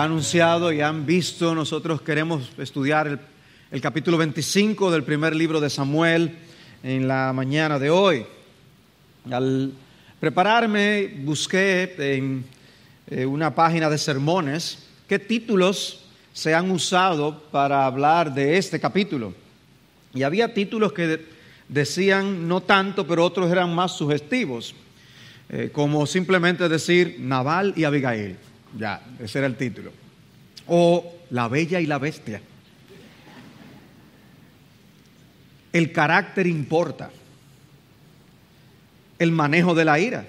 ha anunciado y han visto, nosotros queremos estudiar el, capítulo 25 del primer libro de Samuel en la mañana de hoy. Al prepararme, busqué en eh, una página de sermones qué títulos se han usado para hablar de este capítulo. Y había títulos que decían no tanto, pero otros eran más sugestivos, eh, como simplemente decir Naval y Abigail. Ya, ese era el título. O La Bella y la Bestia. El carácter importa. El manejo de la ira.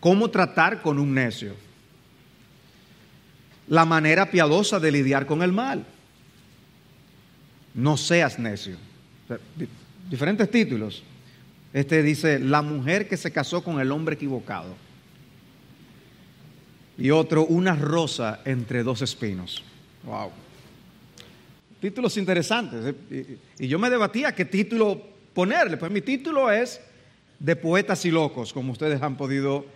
Cómo tratar con un necio. La manera piadosa de lidiar con el mal. No seas necio. diferentes títulos. Este dice, la mujer que se casó con el hombre equivocado y otro Una rosa entre dos espinos. Wow. Títulos interesantes. ¿eh? Y yo me debatía qué título ponerle. Pues mi título es De Poetas y Locos, como ustedes han podido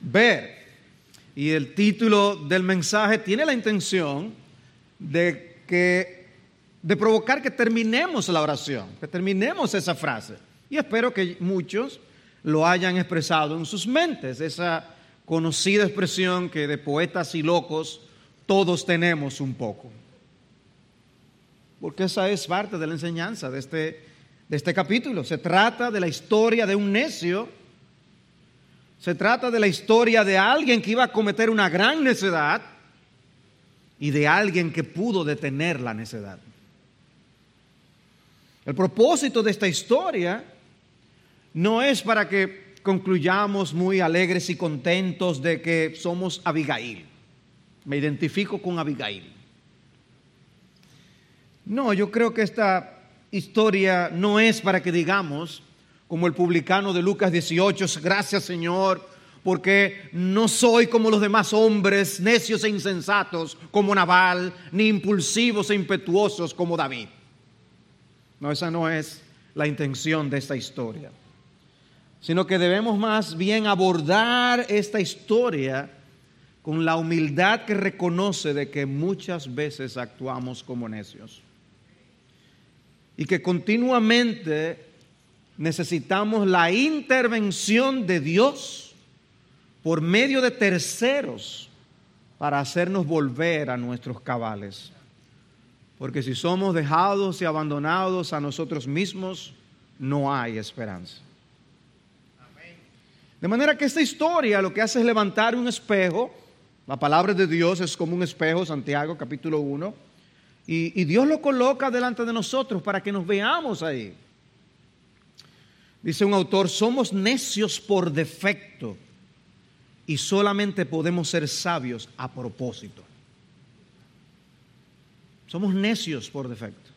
ver. Y el título del mensaje tiene la intención de que de provocar que terminemos la oración, que terminemos esa frase. Y espero que muchos lo hayan expresado en sus mentes, esa conocida expresión que de poetas y locos todos tenemos un poco. Porque esa es parte de la enseñanza de este, de este capítulo. Se trata de la historia de un necio. Se trata de la historia de alguien que iba a cometer una gran necedad y de alguien que pudo detener la necedad. El propósito de esta historia no es para que concluyamos muy alegres y contentos de que somos Abigail. Me identifico con Abigail. No, yo creo que esta historia no es para que digamos, como el publicano de Lucas 18, gracias Señor, porque no soy como los demás hombres, necios e insensatos como Naval, ni impulsivos e impetuosos como David. No, esa no es la intención de esta historia sino que debemos más bien abordar esta historia con la humildad que reconoce de que muchas veces actuamos como necios y que continuamente necesitamos la intervención de Dios por medio de terceros para hacernos volver a nuestros cabales. Porque si somos dejados y abandonados a nosotros mismos, no hay esperanza. De manera que esta historia lo que hace es levantar un espejo. La palabra de Dios es como un espejo, Santiago capítulo 1. Y, Dios lo coloca delante de nosotros para que nos veamos ahí. Dice un autor, somos necios por defecto y solamente podemos ser sabios a propósito. Somos necios por defecto.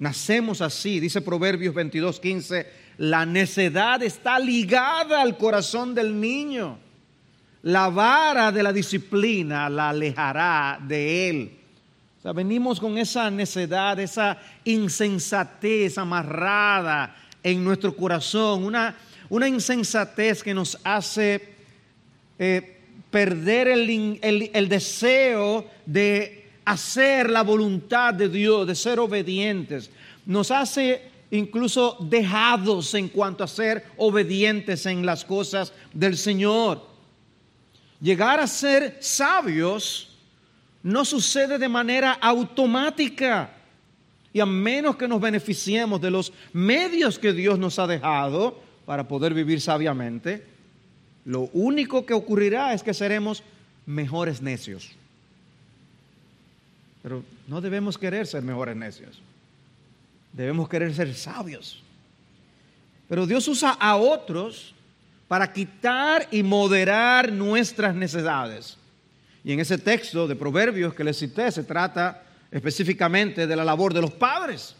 Nacemos así, dice Proverbios 22, 15 la necedad está ligada al corazón del niño. La vara de la disciplina la alejará de él. O sea, venimos con esa necedad, esa insensatez amarrada en nuestro corazón, una, una insensatez que nos hace eh, perder el, el deseo de hacer la voluntad de Dios, de ser obedientes. Nos hace incluso dejados en cuanto a ser obedientes en las cosas del Señor. Llegar a ser sabios no sucede de manera automática. Y a menos que nos beneficiemos de los medios que Dios nos ha dejado para poder vivir sabiamente, lo único que ocurrirá es que seremos mejores necios. Pero no debemos querer ser mejores necios. Debemos querer ser sabios. Pero Dios usa a otros para quitar y moderar nuestras necesidades. Y en ese texto de Proverbios que les cité se trata específicamente de la labor de los padres.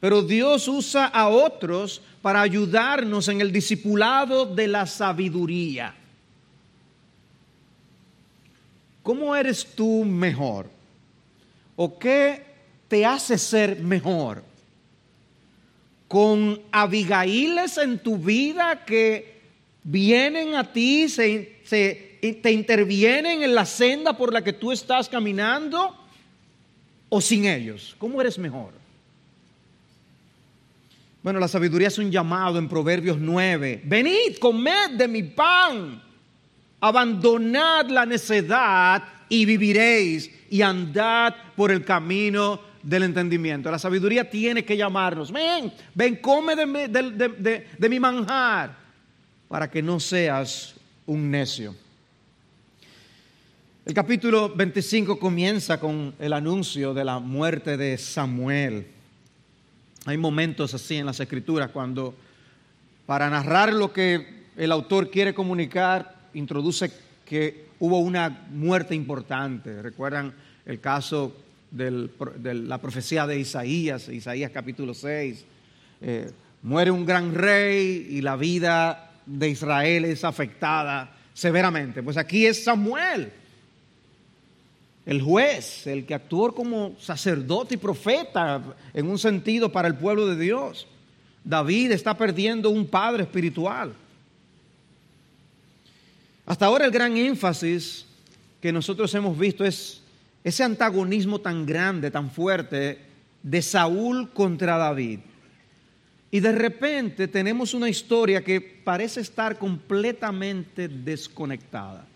Pero Dios usa a otros para ayudarnos en el discipulado de la sabiduría. ¿Cómo eres tú mejor? ¿O qué te hace ser mejor. Con Abigailes en tu vida que vienen a ti, se, te intervienen en la senda por la que tú estás caminando o sin ellos? ¿Cómo eres mejor? Bueno, la sabiduría es un llamado en Proverbios 9. Venid, comed de mi pan, abandonad la necedad y viviréis y andad por el camino del entendimiento. La sabiduría tiene que llamarnos. Ven, ven, come de mi, de mi manjar para que no seas un necio. El capítulo 25 comienza con el anuncio de la muerte de Samuel. Hay momentos así en las escrituras cuando para narrar lo que el autor quiere comunicar, introduce que hubo una muerte importante. ¿Recuerdan el caso de la profecía de Isaías, Isaías capítulo 6? Eh, muere un gran rey y la vida de Israel es afectada severamente. Pues aquí es Samuel el juez, el que actuó como sacerdote y profeta en un sentido para el pueblo de Dios. David está perdiendo un padre espiritual. Hasta ahora el gran énfasis que nosotros hemos visto es ese antagonismo tan grande, tan fuerte de Saúl contra David. Y de repente tenemos una historia que parece estar completamente desconectada.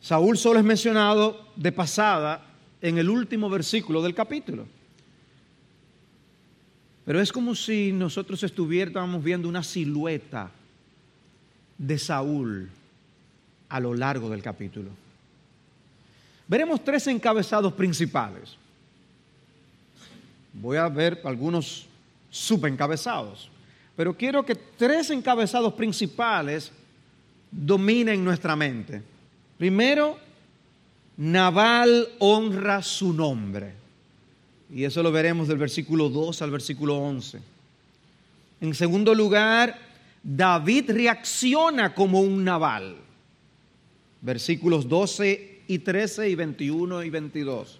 Saúl solo es mencionado de pasada en el último versículo del capítulo. Pero es como si nosotros estuviéramos viendo una silueta de Saúl a lo largo del capítulo. Veremos tres encabezados principales. Voy a ver algunos subencabezados, pero quiero que tres encabezados principales dominen nuestra mente. Primero, Naval honra su nombre. Y eso lo veremos del versículo 2 al versículo 11. En segundo lugar, David reacciona como un naval. Versículos 12 y 13 y 21 y 22.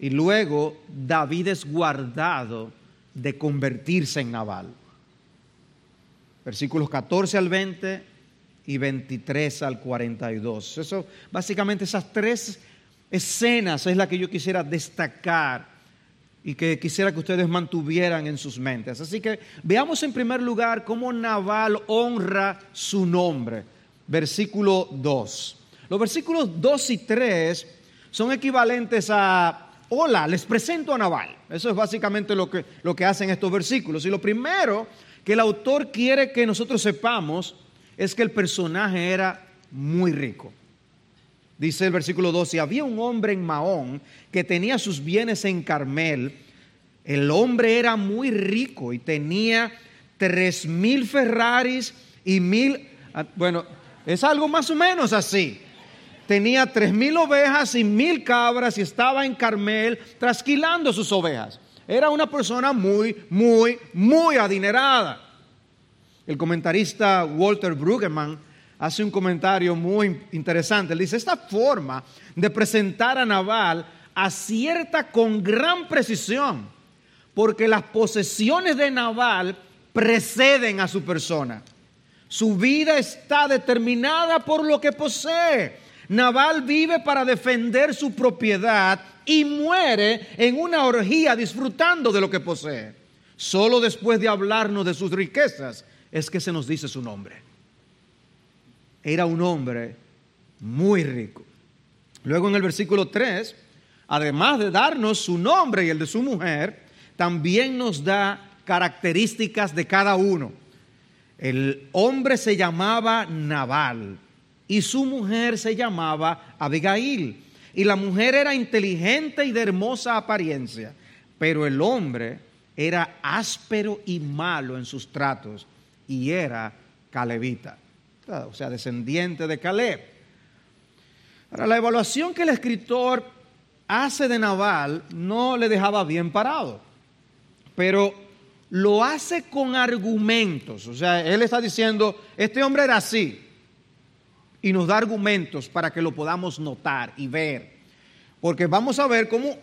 Y luego David es guardado de convertirse en naval. Versículos 14 al 20 y 23 al 42. Eso, básicamente esas tres escenas es la que yo quisiera destacar y que quisiera que ustedes mantuvieran en sus mentes. Así que veamos en primer lugar cómo Naval honra su nombre. Versículo 2. Los versículos 2 y 3 son equivalentes a, hola, les presento a Naval. Eso es básicamente lo que, lo que hacen estos versículos. Y lo primero que el autor quiere que nosotros sepamos es que el personaje era muy rico. Dice el versículo 12, había un hombre en Mahón que tenía sus bienes en Carmel. El hombre era muy rico y tenía tres mil Ferraris y mil, ah, bueno, es algo más o menos así. Tenía tres mil ovejas y mil cabras y estaba en Carmel trasquilando sus ovejas. Era una persona muy, muy, muy adinerada. El comentarista Walter Brueggemann hace un comentario muy interesante. Él dice, esta forma de presentar a Naval acierta con gran precisión, porque las posesiones de Naval preceden a su persona. Su vida está determinada por lo que posee. Naval vive para defender su propiedad y muere en una orgía disfrutando de lo que posee. Solo después de hablarnos de sus riquezas es que se nos dice su nombre. Era un hombre muy rico. Luego en el versículo 3, además de darnos su nombre y el de su mujer, también nos da características de cada uno. El hombre se llamaba Nabal y su mujer se llamaba Abigail. Y la mujer era inteligente y de hermosa apariencia, pero el hombre era áspero y malo en sus tratos y era calebita, o sea, descendiente de Caleb. Ahora, la evaluación que el escritor hace de Naval no le dejaba bien parado, pero lo hace con argumentos, o sea, él está diciendo, este hombre era así, y nos da argumentos para que lo podamos notar y ver, porque vamos a ver cómo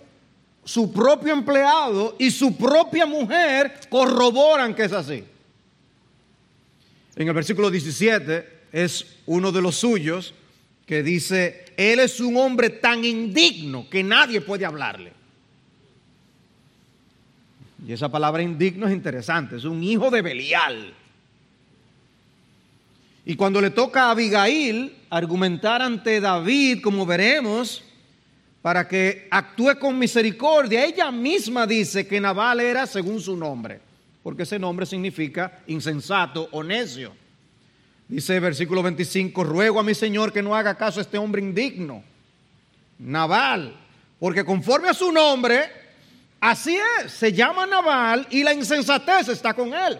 su propio empleado y su propia mujer corroboran que es así. En el versículo 17 es uno de los suyos que dice, Él es un hombre tan indigno que nadie puede hablarle. Y esa palabra indigno es interesante, es un hijo de Belial. Y cuando le toca a Abigail argumentar ante David, como veremos, para que actúe con misericordia, ella misma dice que Nabal era según su nombre, porque ese nombre significa insensato o necio. Dice versículo 25, ruego a mi Señor que no haga caso a este hombre indigno, Nabal, porque conforme a su nombre, así es, se llama Nabal y la insensatez está con él.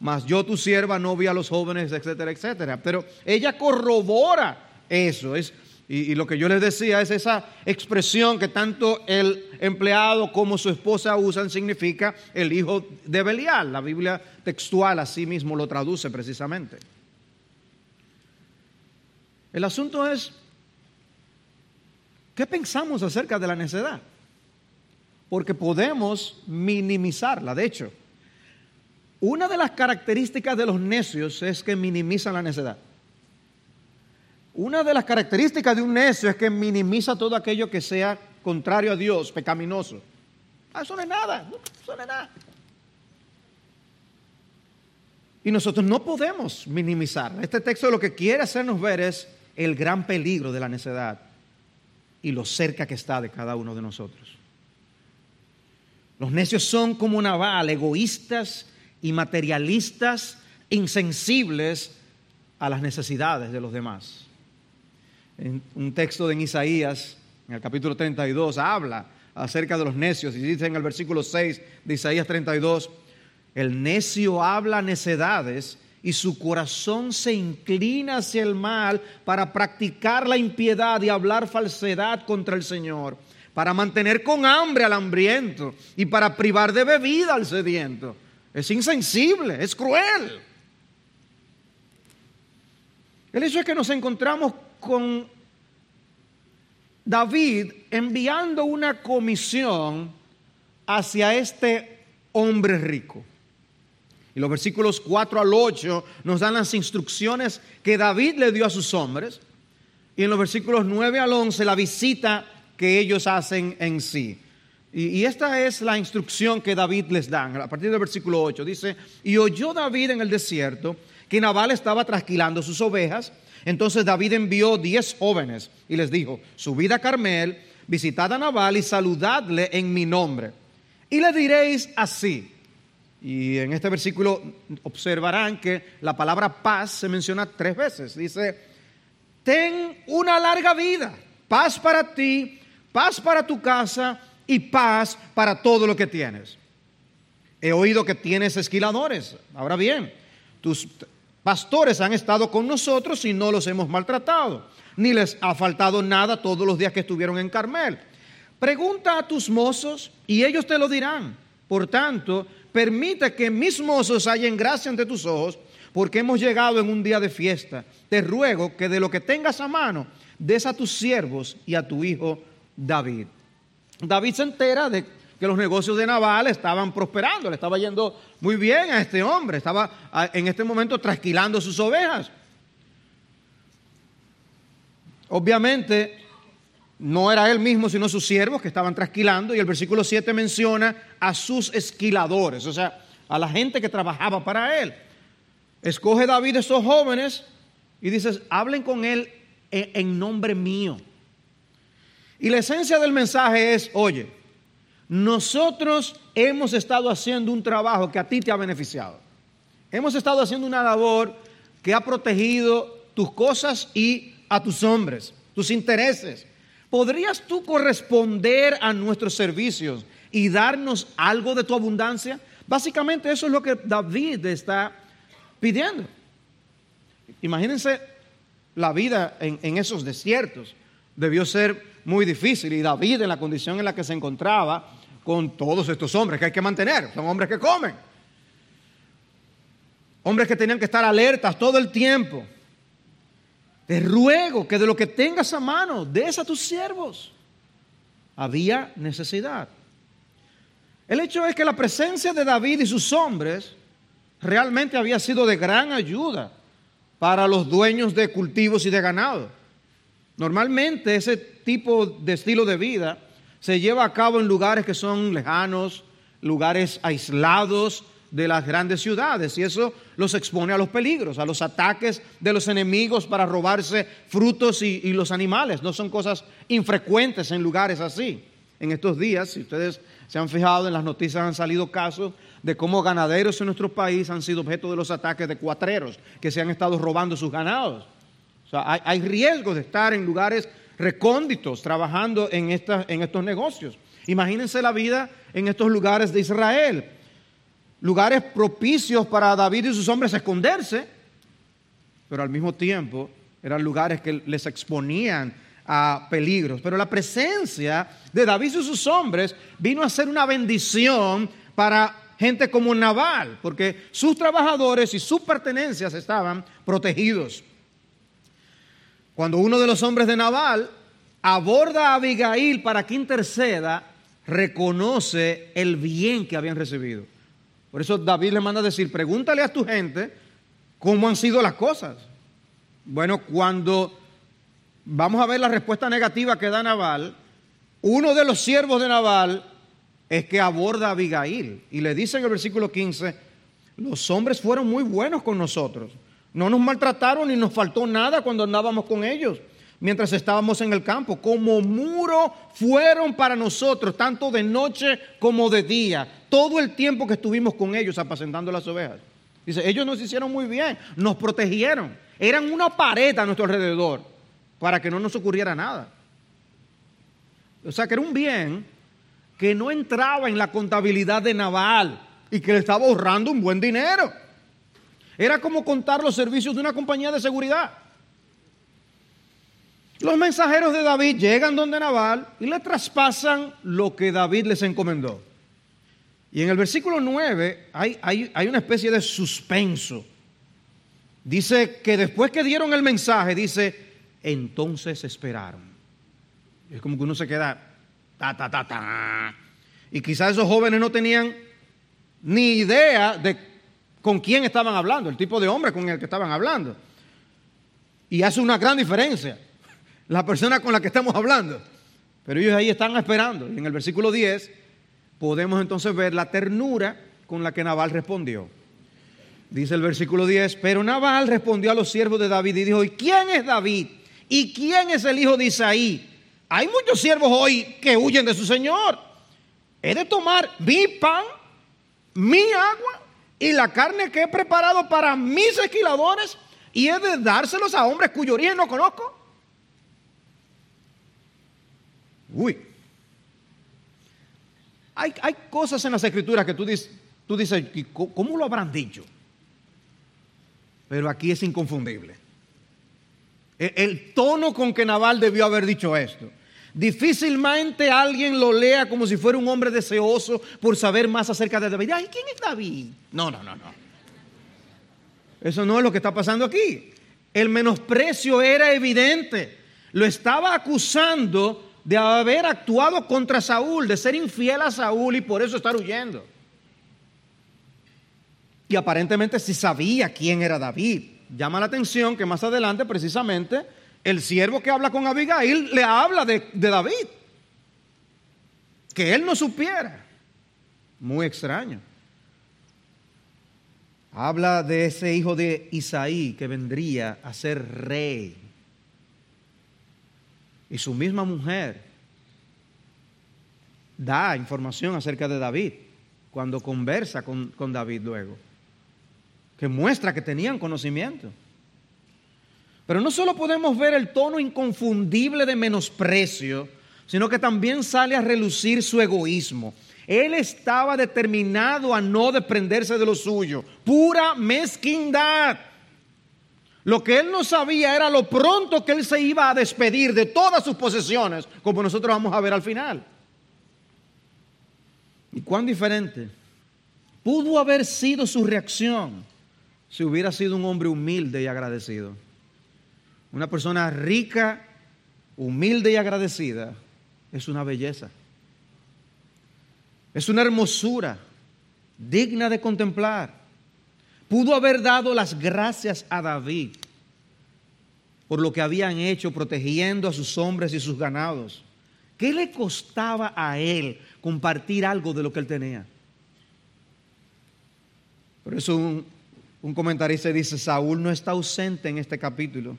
Mas yo tu sierva no vi a los jóvenes, etcétera, etcétera. Pero ella corrobora eso. Es, y, y, lo que yo les decía es esa expresión que tanto el empleado como su esposa usan, significa el hijo de Belial. La Biblia textual así mismo lo traduce precisamente. El asunto es, ¿qué pensamos acerca de la necedad? Porque podemos minimizarla. De hecho, una de las características de los necios es que minimizan la necedad. Una de las características de un necio es que minimiza todo aquello que sea contrario a Dios, pecaminoso. Ah, eso no es nada, eso no es nada. Y nosotros no podemos minimizar. Este texto lo que quiere hacernos ver es el gran peligro de la necedad y lo cerca que está de cada uno de nosotros. Los necios son como una bala, egoístas y materialistas, insensibles a las necesidades de los demás. En un texto de Isaías, en el capítulo 32, habla acerca de los necios y dice en el versículo 6 de Isaías 32, el necio habla necedades y su corazón se inclina hacia el mal para practicar la impiedad y hablar falsedad contra el Señor, para mantener con hambre al hambriento y para privar de bebida al sediento. Es insensible, es cruel. El hecho es que nos encontramos con David enviando una comisión hacia este hombre rico. Y los versículos 4 al 8 nos dan las instrucciones que David le dio a sus hombres. Y en los versículos 9 al 11 la visita que ellos hacen en sí. Y, esta es la instrucción que David les da. A partir del versículo 8 dice, y oyó David en el desierto que Nabal estaba trasquilando sus ovejas. Entonces David envió diez jóvenes y les dijo, subid a Carmel, visitad a Nabal y saludadle en mi nombre. Y le diréis así. Y en este versículo observarán que la palabra paz se menciona tres veces. Dice, ten una larga vida, paz para ti, paz para tu casa y paz para todo lo que tienes. He oído que tienes esquiladores. Ahora bien, tus pastores han estado con nosotros y no los hemos maltratado, ni les ha faltado nada todos los días que estuvieron en Carmel. Pregunta a tus mozos y ellos te lo dirán. Por tanto, permite que mis mozos hallen gracia ante tus ojos, porque hemos llegado en un día de fiesta. Te ruego que de lo que tengas a mano, des a tus siervos y a tu hijo David. David se entera de que los negocios de Naval estaban prosperando, le estaba yendo muy bien a este hombre, estaba en este momento trasquilando sus ovejas. Obviamente no era él mismo, sino sus siervos que estaban trasquilando, y el versículo 7 menciona a sus esquiladores, o sea, a la gente que trabajaba para él. Escoge David a esos jóvenes y dice, hablen con él en nombre mío. Y la esencia del mensaje es, oye, nosotros hemos estado haciendo un trabajo que a ti te ha beneficiado. Hemos estado haciendo una labor que ha protegido tus cosas y a tus hombres, tus intereses. ¿Podrías tú corresponder a nuestros servicios y darnos algo de tu abundancia? Básicamente eso es lo que David está pidiendo. Imagínense la vida en, esos desiertos. Debió ser muy difícil. Y David, en la condición en la que se encontraba, con todos estos hombres que hay que mantener, son hombres que comen. Hombres que tenían que estar alertas todo el tiempo. Te ruego que de lo que tengas a mano, des a tus siervos. Había necesidad. El hecho es que la presencia de David y sus hombres realmente había sido de gran ayuda para los dueños de cultivos y de ganado. Normalmente ese tipo de estilo de vida se lleva a cabo en lugares que son lejanos, lugares aislados de las grandes ciudades y eso los expone a los peligros, a los ataques de los enemigos para robarse frutos y, y los animales. No son cosas infrecuentes en lugares así. En estos días, si ustedes se han fijado en las noticias, han salido casos de cómo ganaderos en nuestro país han sido objeto de los ataques de cuatreros que se han estado robando sus ganados. O sea, hay, hay riesgo de estar en lugares recónditos trabajando en, en estos negocios. Imagínense la vida en estos lugares de Israel. Lugares propicios para David y sus hombres esconderse, pero al mismo tiempo eran lugares que les exponían a peligros. Pero la presencia de David y sus hombres vino a ser una bendición para gente como Naval, porque sus trabajadores y sus pertenencias estaban protegidos. Cuando uno de los hombres de Naval aborda a Abigail para que interceda, reconoce el bien que habían recibido. Por eso David le manda a decir, pregúntale a tu gente cómo han sido las cosas. Bueno, cuando vamos a ver la respuesta negativa que da Naval, uno de los siervos de Naval es que aborda a Abigail y le dice en el versículo 15, los hombres fueron muy buenos con nosotros, no nos maltrataron ni nos faltó nada cuando andábamos con ellos, mientras estábamos en el campo, como muro fueron para nosotros, tanto de noche como de día, todo el tiempo que estuvimos con ellos apacentando las ovejas. Dice, ellos nos hicieron muy bien, nos protegieron, eran una pared a nuestro alrededor para que no nos ocurriera nada. O sea que era un bien que no entraba en la contabilidad de Naval y que le estaba ahorrando un buen dinero. Era como contar los servicios de una compañía de seguridad. Los mensajeros de David llegan donde Naval y le traspasan lo que David les encomendó. Y en el versículo 9 hay, hay, hay, una especie de suspenso. Dice que después que dieron el mensaje, dice, entonces esperaron. Es como que uno se queda, ta, ta, ta, ta. Y quizás esos jóvenes no tenían ni idea de con quién estaban hablando, el tipo de hombre con el que estaban hablando. Y hace una gran diferencia la persona con la que estamos hablando. Pero ellos ahí están esperando. Y en el versículo 10 podemos entonces ver la ternura con la que Nabal respondió. Dice el versículo 10, pero Nabal respondió a los siervos de David y dijo, ¿y quién es David? ¿Y quién es el hijo de Isaí? Hay muchos siervos hoy que huyen de su Señor. He de tomar mi pan, mi agua y la carne que he preparado para mis esquiladores y he de dárselos a hombres cuyo origen no conozco. Uy. Hay, hay cosas en las escrituras que tú dices, tú dices, ¿cómo lo habrán dicho? Pero aquí es inconfundible. El tono con que Naval debió haber dicho esto. Difícilmente alguien lo lea como si fuera un hombre deseoso por saber más acerca de David. Ay, ¿quién es David? No, no, no, no. Eso no es lo que está pasando aquí. El menosprecio era evidente. Lo estaba acusando de haber actuado contra Saúl, de ser infiel a Saúl y por eso estar huyendo. Y aparentemente sí sabía quién era David llama la atención que más adelante precisamente el siervo que habla con Abigail le habla de, David. Que él no supiera. Muy extraño. Habla de ese hijo de Isaí que vendría a ser rey. Y su misma mujer da información acerca de David cuando conversa con, con David luego que muestra que tenían conocimiento. Pero no solo podemos ver el tono inconfundible de menosprecio, sino que también sale a relucir su egoísmo. Él estaba determinado a no desprenderse de lo suyo, pura mezquindad. Lo que él no sabía era lo pronto que él se iba a despedir de todas sus posesiones, como nosotros vamos a ver al final. ¿Y cuán diferente pudo haber sido su reacción si hubiera sido un hombre humilde y agradecido. Una persona rica, humilde y agradecida es una belleza. Es una hermosura digna de contemplar. Pudo haber dado las gracias a David por lo que habían hecho protegiendo a sus hombres y sus ganados. ¿Qué le costaba a él compartir algo de lo que él tenía? Por eso un, un comentarista dice, Saúl no está ausente en este capítulo,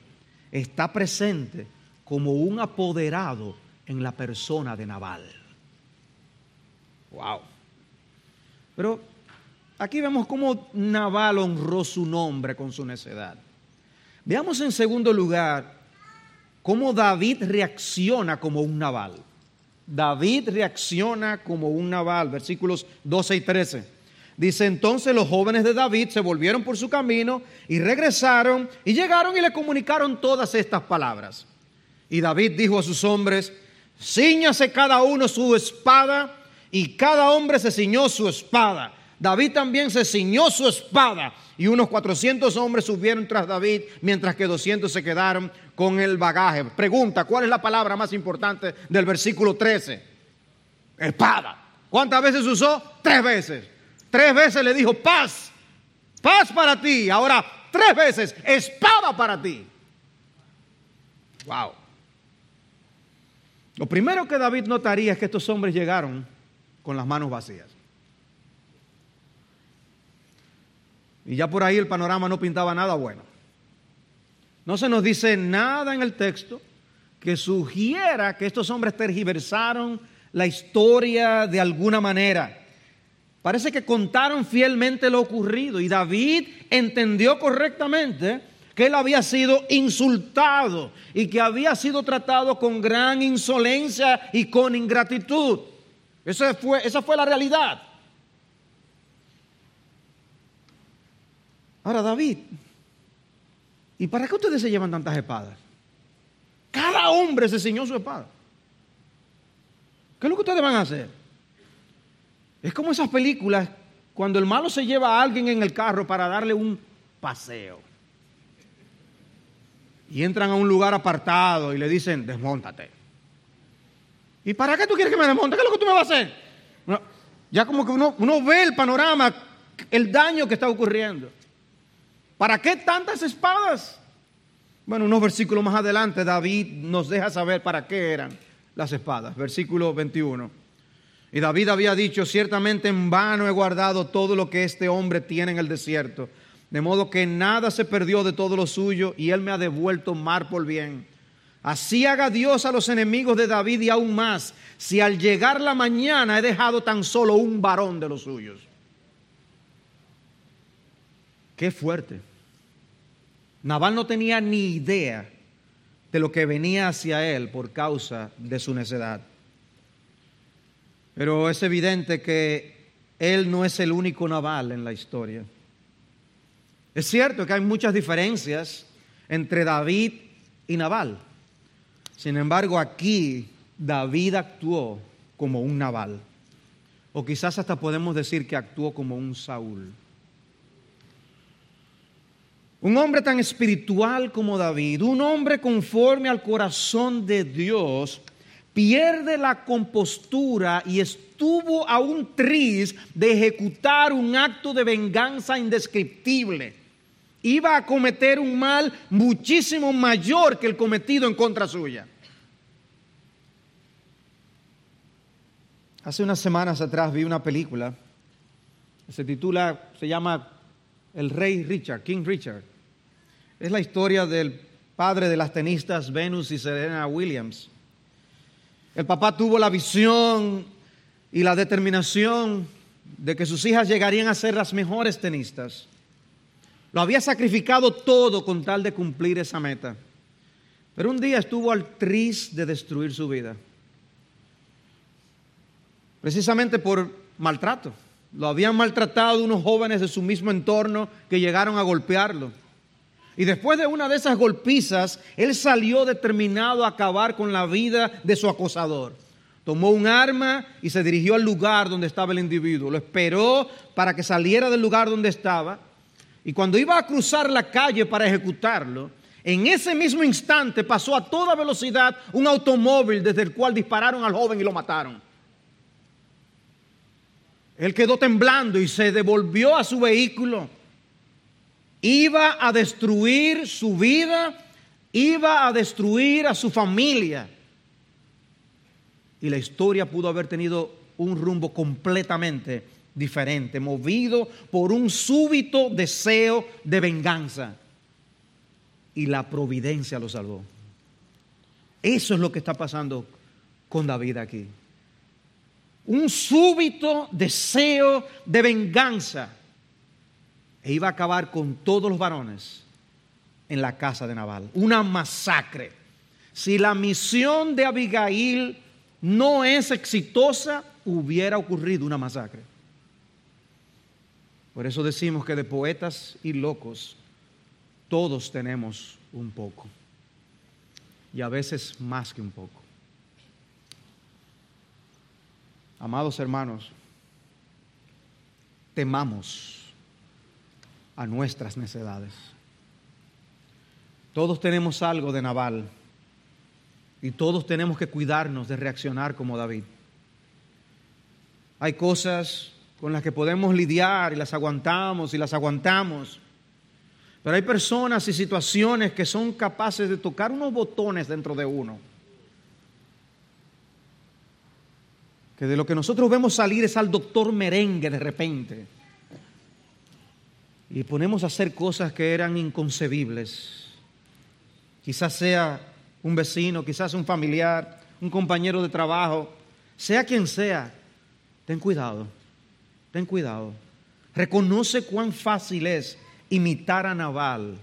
está presente como un apoderado en la persona de Nabal. Wow. Pero aquí vemos cómo Nabal honró su nombre con su necedad. Veamos en segundo lugar cómo David reacciona como un Nabal. David reacciona como un Nabal, versículos 12 y 13. Dice entonces los jóvenes de David se volvieron por su camino y regresaron y llegaron y le comunicaron todas estas palabras. Y David dijo a sus hombres, ciñase cada uno su espada y cada hombre se ciñó su espada. David también se ciñó su espada y unos 400 hombres subieron tras David mientras que 200 se quedaron con el bagaje. Pregunta, ¿cuál es la palabra más importante del versículo 13? Espada. ¿Cuántas veces usó? Tres veces. Tres veces le dijo, paz, paz para ti. Ahora, tres veces, espada para ti. Wow. Lo primero que David notaría es que estos hombres llegaron con las manos vacías. Y ya por ahí el panorama no pintaba nada bueno. No se nos dice nada en el texto que sugiera que estos hombres tergiversaron la historia de alguna manera. Parece que contaron fielmente lo ocurrido y David entendió correctamente que él había sido insultado y que había sido tratado con gran insolencia y con ingratitud. Esa fue, esa fue la realidad. Ahora, David, ¿y para qué ustedes se llevan tantas espadas? Cada hombre se ciñó su espada. ¿Qué es lo que ustedes van a hacer? Es como esas películas cuando el malo se lleva a alguien en el carro para darle un paseo. Y entran a un lugar apartado y le dicen, desmontate. ¿Y para qué tú quieres que me desmonte? ¿Qué es lo que tú me vas a hacer? ya como que uno, uno ve el panorama, el daño que está ocurriendo. ¿Para qué tantas espadas? Bueno, unos versículos más adelante David nos deja saber para qué eran las espadas. Versículo 21. Y David había dicho, ciertamente en vano he guardado todo lo que este hombre tiene en el desierto, de modo que nada se perdió de todo lo suyo y él me ha devuelto mar por bien. Así haga Dios a los enemigos de David y aún más, si al llegar la mañana he dejado tan solo un varón de los suyos. Qué fuerte. Nabal no tenía ni idea de lo que venía hacia él por causa de su necedad. Pero es evidente que él no es el único naval en la historia. Es cierto que hay muchas diferencias entre David y Naval. Sin embargo, aquí David actuó como un naval. O quizás hasta podemos decir que actuó como un Saúl. Un hombre tan espiritual como David, un hombre conforme al corazón de Dios, pierde la compostura y estuvo a un tris de ejecutar un acto de venganza indescriptible. Iba a cometer un mal muchísimo mayor que el cometido en contra suya. Hace unas semanas atrás vi una película, se titula, se llama El Rey Richard, King Richard. Es la historia del padre de las tenistas Venus y Serena Williams. El papá tuvo la visión y la determinación de que sus hijas llegarían a ser las mejores tenistas. Lo había sacrificado todo con tal de cumplir esa meta. Pero un día estuvo al tris de destruir su vida. Precisamente por maltrato. Lo habían maltratado unos jóvenes de su mismo entorno que llegaron a golpearlo. Y después de una de esas golpizas, él salió determinado a acabar con la vida de su acosador. Tomó un arma y se dirigió al lugar donde estaba el individuo. Lo esperó para que saliera del lugar donde estaba. Y cuando iba a cruzar la calle para ejecutarlo, en ese mismo instante pasó a toda velocidad un automóvil desde el cual dispararon al joven y lo mataron. Él quedó temblando y se devolvió a su vehículo iba a destruir su vida iba a destruir a su familia. Y la historia pudo haber tenido un rumbo completamente diferente, movido por un súbito deseo de venganza. Y la providencia lo salvó. Eso es lo que está pasando con David aquí. Un súbito deseo de venganza. E iba a acabar con todos los varones en la casa de Nabal. Una masacre. Si la misión de Abigail no es exitosa, hubiera ocurrido una masacre. Por eso decimos que de poetas y locos todos tenemos un poco. Y a veces más que un poco. Amados hermanos, temamos a nuestras necedades. Todos tenemos algo de Naval y todos tenemos que cuidarnos de reaccionar como David. Hay cosas con las que podemos lidiar y las aguantamos y las aguantamos. Pero hay personas y situaciones que son capaces de tocar unos botones dentro de uno. Que de lo que nosotros vemos salir es al doctor merengue de repente. Y ponemos a hacer cosas que eran inconcebibles. Quizás sea un vecino, quizás un familiar, un compañero de trabajo, sea quien sea, ten cuidado, ten cuidado. Reconoce cuán fácil es imitar a Naval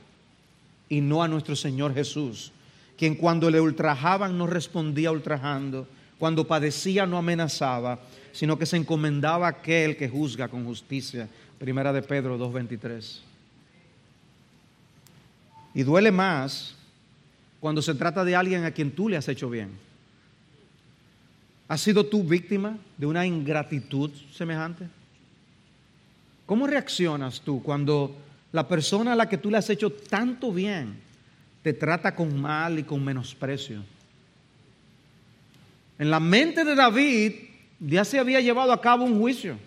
y no a nuestro Señor Jesús, quien cuando le ultrajaban no respondía ultrajando, cuando padecía no amenazaba, sino que se encomendaba a aquel que juzga con justicia. Primera de Pedro 2.23. Y duele más cuando se trata de alguien a quien tú le has hecho bien? ¿Has sido tú víctima de una ingratitud semejante? ¿Cómo reaccionas tú cuando la persona a la que tú le has hecho tanto bien te trata con mal y con menosprecio? En la mente de David ya se había llevado a cabo un juicio.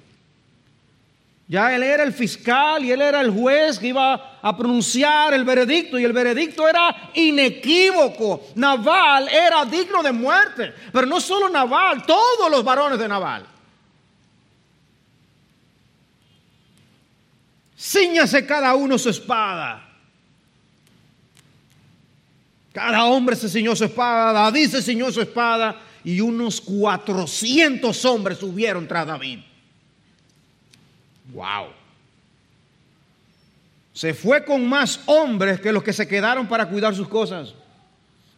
Ya él era el fiscal y él era el juez que iba a pronunciar el veredicto y el veredicto era inequívoco. Naval era digno de muerte, pero no solo Naval, todos los varones de Naval. Cíñase cada uno su espada. Cada hombre se ciñó su espada, David se ciñó su espada y unos 400 hombres subieron tras David. Wow. Se fue con más hombres que los que se quedaron para cuidar sus cosas.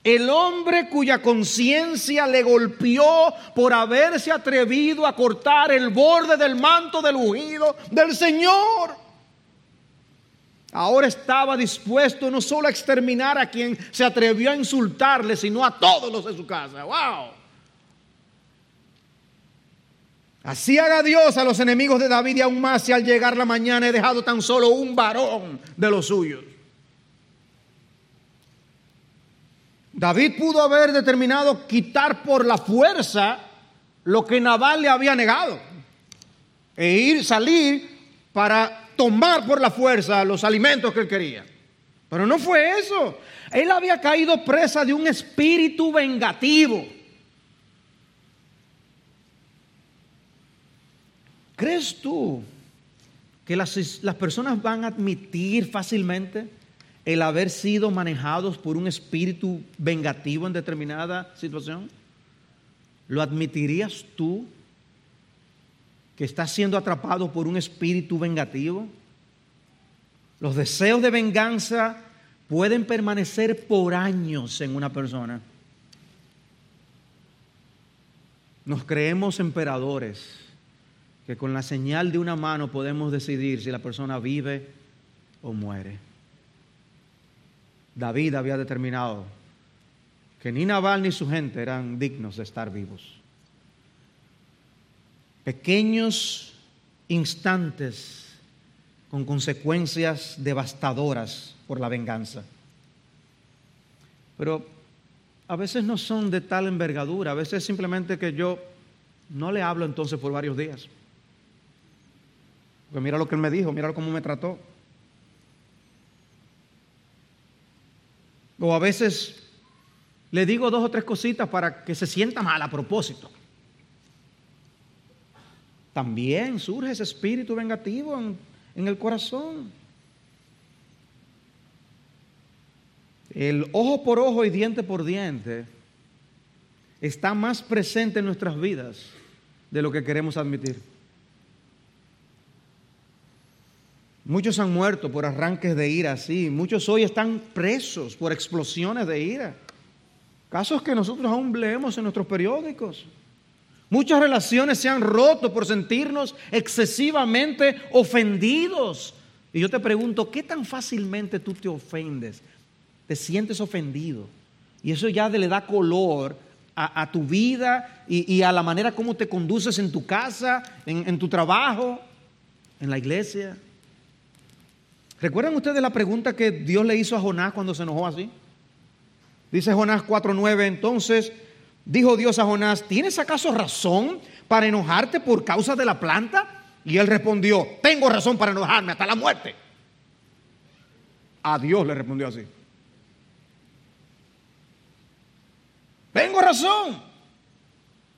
El hombre cuya conciencia le golpeó por haberse atrevido a cortar el borde del manto del ungido del Señor. Ahora estaba dispuesto no solo a exterminar a quien se atrevió a insultarle, sino a todos los de su casa. ¡Wow! Así haga Dios a los enemigos de David y aún más si al llegar la mañana he dejado tan solo un varón de los suyos. David pudo haber determinado quitar por la fuerza lo que Nabal le había negado e ir, salir para tomar por la fuerza los alimentos que él quería. Pero no fue eso. Él había caído presa de un espíritu vengativo. ¿Crees tú que las, personas van a admitir fácilmente el haber sido manejados por un espíritu vengativo en determinada situación? ¿Lo admitirías tú que estás siendo atrapado por un espíritu vengativo? Los deseos de venganza pueden permanecer por años en una persona. Nos creemos emperadores que con la señal de una mano podemos decidir si la persona vive o muere. David había determinado que ni Nabal ni su gente eran dignos de estar vivos. Pequeños instantes con consecuencias devastadoras por la venganza. Pero a veces no son de tal envergadura, a veces simplemente que yo no le hablo entonces por varios días. Porque mira lo que él me dijo, mira cómo me trató. O a veces le digo dos o tres cositas para que se sienta mal a propósito. También surge ese espíritu vengativo en, en el corazón. El ojo por ojo y diente por diente está más presente en nuestras vidas de lo que queremos admitir. Muchos han muerto por arranques de ira así. Muchos hoy están presos por explosiones de ira. Casos que nosotros aún leemos en nuestros periódicos. Muchas relaciones se han roto por sentirnos excesivamente ofendidos. Y yo te pregunto, ¿qué tan fácilmente tú te ofendes? Te sientes ofendido. Y eso ya le da color a, tu vida y, a la manera como te conduces en tu casa, en tu trabajo, en la iglesia. ¿Recuerdan ustedes la pregunta que Dios le hizo a Jonás cuando se enojó así? Dice Jonás 4:9, entonces dijo Dios a Jonás, ¿tienes acaso razón para enojarte por causa de la planta? Y él respondió, tengo razón para enojarme hasta la muerte. A Dios le respondió así. Tengo razón.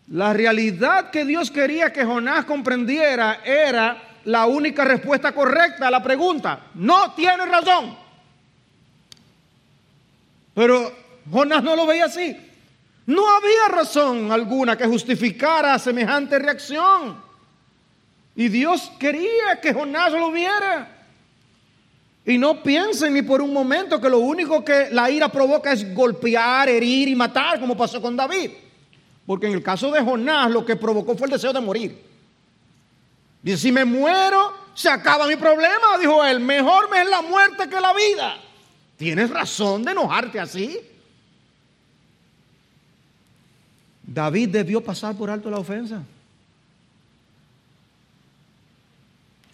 La realidad que Dios quería que Jonás comprendiera era la única respuesta correcta a la pregunta. No tiene razón. Pero Jonás no lo veía así. No había razón alguna que justificara semejante reacción. Y Dios quería que Jonás lo viera. Y no piensen ni por un momento que lo único que la ira provoca es golpear, herir y matar, como pasó con David. Porque en el caso de Jonás lo que provocó fue el deseo de morir. Dice, si me muero, se acaba mi problema, dijo él. Mejor me es la muerte que la vida. ¿Tienes razón de enojarte así? David debió pasar por alto la ofensa.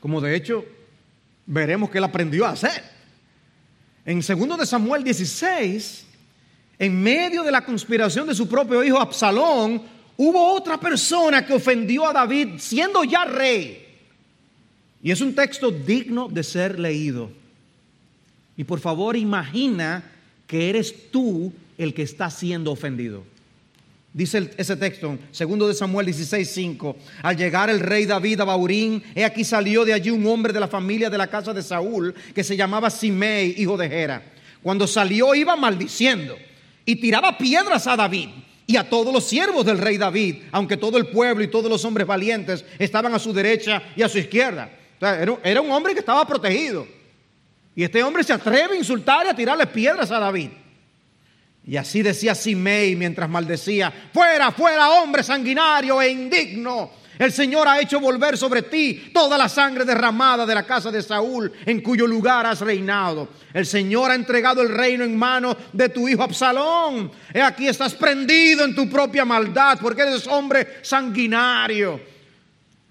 Como de hecho veremos que él aprendió a hacer. En 2 de Samuel 16, en medio de la conspiración de su propio hijo Absalón, hubo otra persona que ofendió a David siendo ya rey. Y es un texto digno de ser leído. Y por favor imagina que eres tú el que está siendo ofendido. Dice ese texto, segundo de Samuel 16:5. Al llegar el rey David a Baurín, he aquí salió de allí un hombre de la familia de la casa de Saúl que se llamaba Simei, hijo de Gera. Cuando salió iba maldiciendo y tiraba piedras a David y a todos los siervos del rey David, aunque todo el pueblo y todos los hombres valientes estaban a su derecha y a su izquierda. Era, un hombre que estaba protegido. Y este hombre se atreve a insultar y a tirarle piedras a David. Y así decía Simei mientras maldecía, fuera, fuera, hombre sanguinario e indigno. El Señor ha hecho volver sobre ti toda la sangre derramada de la casa de Saúl, en cuyo lugar has reinado. El Señor ha entregado el reino en manos de tu hijo Absalón. He aquí estás prendido en tu propia maldad, porque eres hombre sanguinario.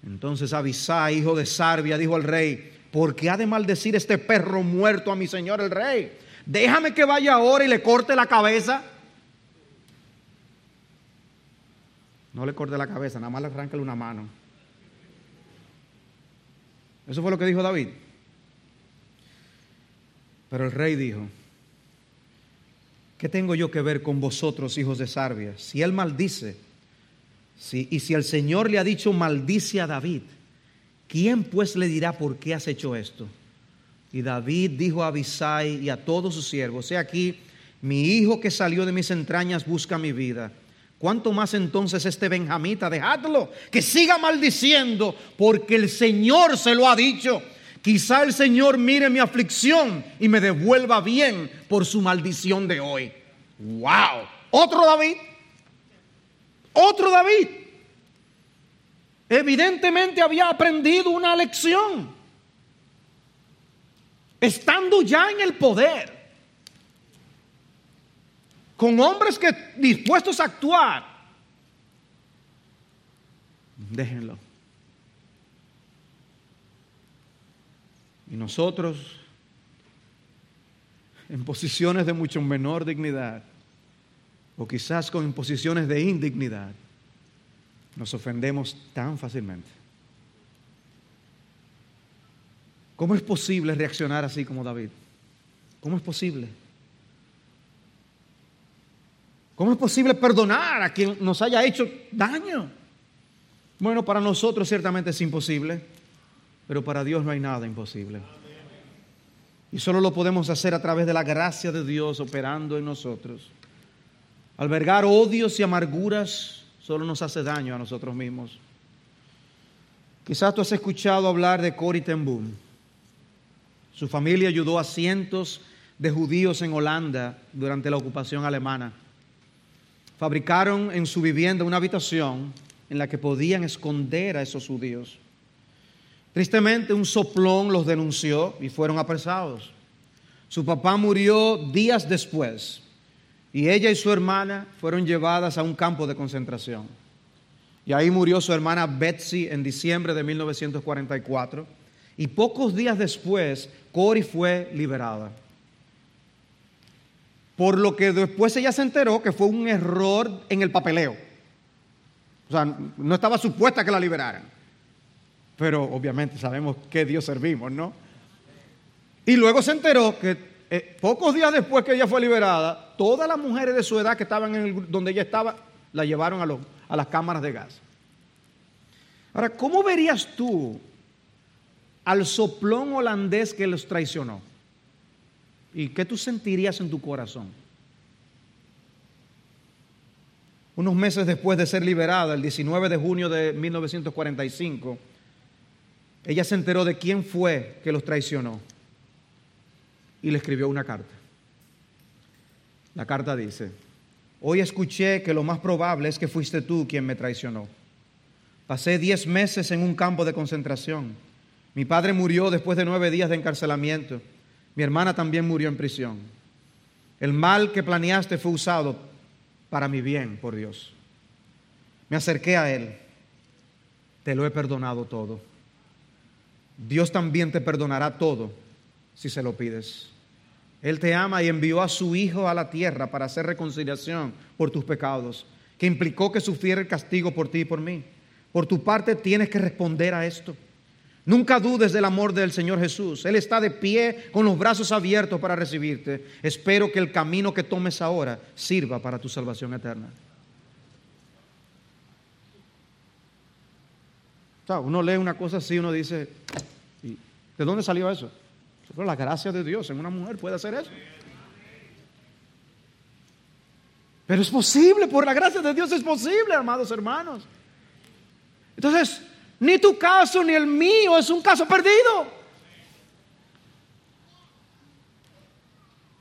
Entonces Abisai, hijo de Sarbia, dijo al rey, ¿por qué ha de maldecir este perro muerto a mi señor el rey? Déjame que vaya ahora y le corte la cabeza. No le corte la cabeza, nada más le arráncale una mano. Eso fue lo que dijo David. Pero el rey dijo, ¿qué tengo yo que ver con vosotros, hijos de Sarbia? Si él maldice, si, y si el Señor le ha dicho maldice a David, ¿quién pues le dirá por qué has hecho esto? Y David dijo a Abisai y a todos sus siervos, he aquí, mi hijo que salió de mis entrañas busca mi vida. ¿Cuánto más entonces este benjamita? Dejadlo, que siga maldiciendo, porque el Señor se lo ha dicho. Quizá el Señor mire mi aflicción y me devuelva bien por su maldición de hoy. ¡Wow! Otro David. Otro David. Evidentemente había aprendido una lección estando ya en el poder, con hombres que dispuestos a actuar, déjenlo. Y nosotros, en posiciones de mucho menor dignidad, o quizás con posiciones de indignidad, nos ofendemos tan fácilmente. ¿Cómo es posible reaccionar así como David? ¿Cómo es posible? ¿Cómo es posible perdonar a quien nos haya hecho daño? Bueno, para nosotros ciertamente es imposible, pero para Dios no hay nada imposible. Y solo lo podemos hacer a través de la gracia de Dios operando en nosotros. Albergar odios y amarguras solo nos hace daño a nosotros mismos. Quizás tú has escuchado hablar de Cory ten Boom. Su familia ayudó a cientos de judíos en Holanda durante la ocupación alemana. Fabricaron en su vivienda una habitación en la que podían esconder a esos judíos. Tristemente, un soplón los denunció y fueron apresados. Su papá murió días después y ella y su hermana fueron llevadas a un campo de concentración. Y ahí murió su hermana Betsy en diciembre de 1944. Y pocos días después, Cory fue liberada. Por lo que después ella se enteró que fue un error en el papeleo. O sea, no estaba supuesta que la liberaran. Pero obviamente sabemos que Dios servimos, ¿no? Y luego se enteró que eh, pocos días después que ella fue liberada, todas las mujeres de su edad que estaban en donde ella estaba, la llevaron a, a las cámaras de gas. Ahora, ¿cómo verías tú al soplón holandés que los traicionó? ¿Y qué tú sentirías en tu corazón? Unos meses después de ser liberada, el 19 de junio de 1945, ella se enteró de quién fue que los traicionó y le escribió una carta. La carta dice, hoy escuché que lo más probable es que fuiste tú quien me traicionó. Pasé diez meses en un campo de concentración. Mi padre murió después de nueve días de encarcelamiento. Mi hermana también murió en prisión. El mal que planeaste fue usado para mi bien, por Dios. Me acerqué a Él. Te lo he perdonado todo. Dios también te perdonará todo si se lo pides. Él te ama y envió a su Hijo a la tierra para hacer reconciliación por tus pecados, que implicó que sufriera el castigo por ti y por mí. Por tu parte tienes que responder a esto. Nunca dudes del amor del Señor Jesús. Él está de pie con los brazos abiertos para recibirte. Espero que el camino que tomes ahora sirva para tu salvación eterna. uno lee una cosa así, uno dice, ¿de dónde salió eso? Pero la gracia de Dios en una mujer puede hacer eso. Pero es posible, por la gracia de Dios es posible, amados hermanos. Entonces, ni tu caso ni el mío es un caso perdido.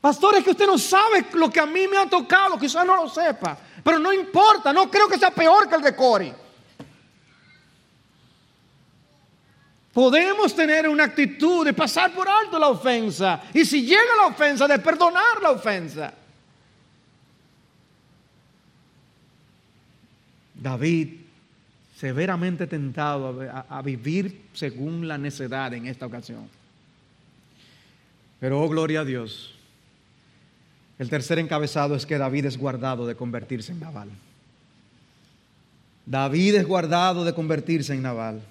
Pastores, que usted no sabe lo que a mí me ha tocado, quizás no lo sepa, pero no importa, no creo que sea peor que el de Cori. Podemos tener una actitud de pasar por alto la ofensa y si llega la ofensa, de perdonar la ofensa. David severamente tentado a, vivir según la necedad en esta ocasión. Pero, oh gloria a Dios, el tercer encabezado es que David es guardado de convertirse en Naval. David es guardado de convertirse en Naval.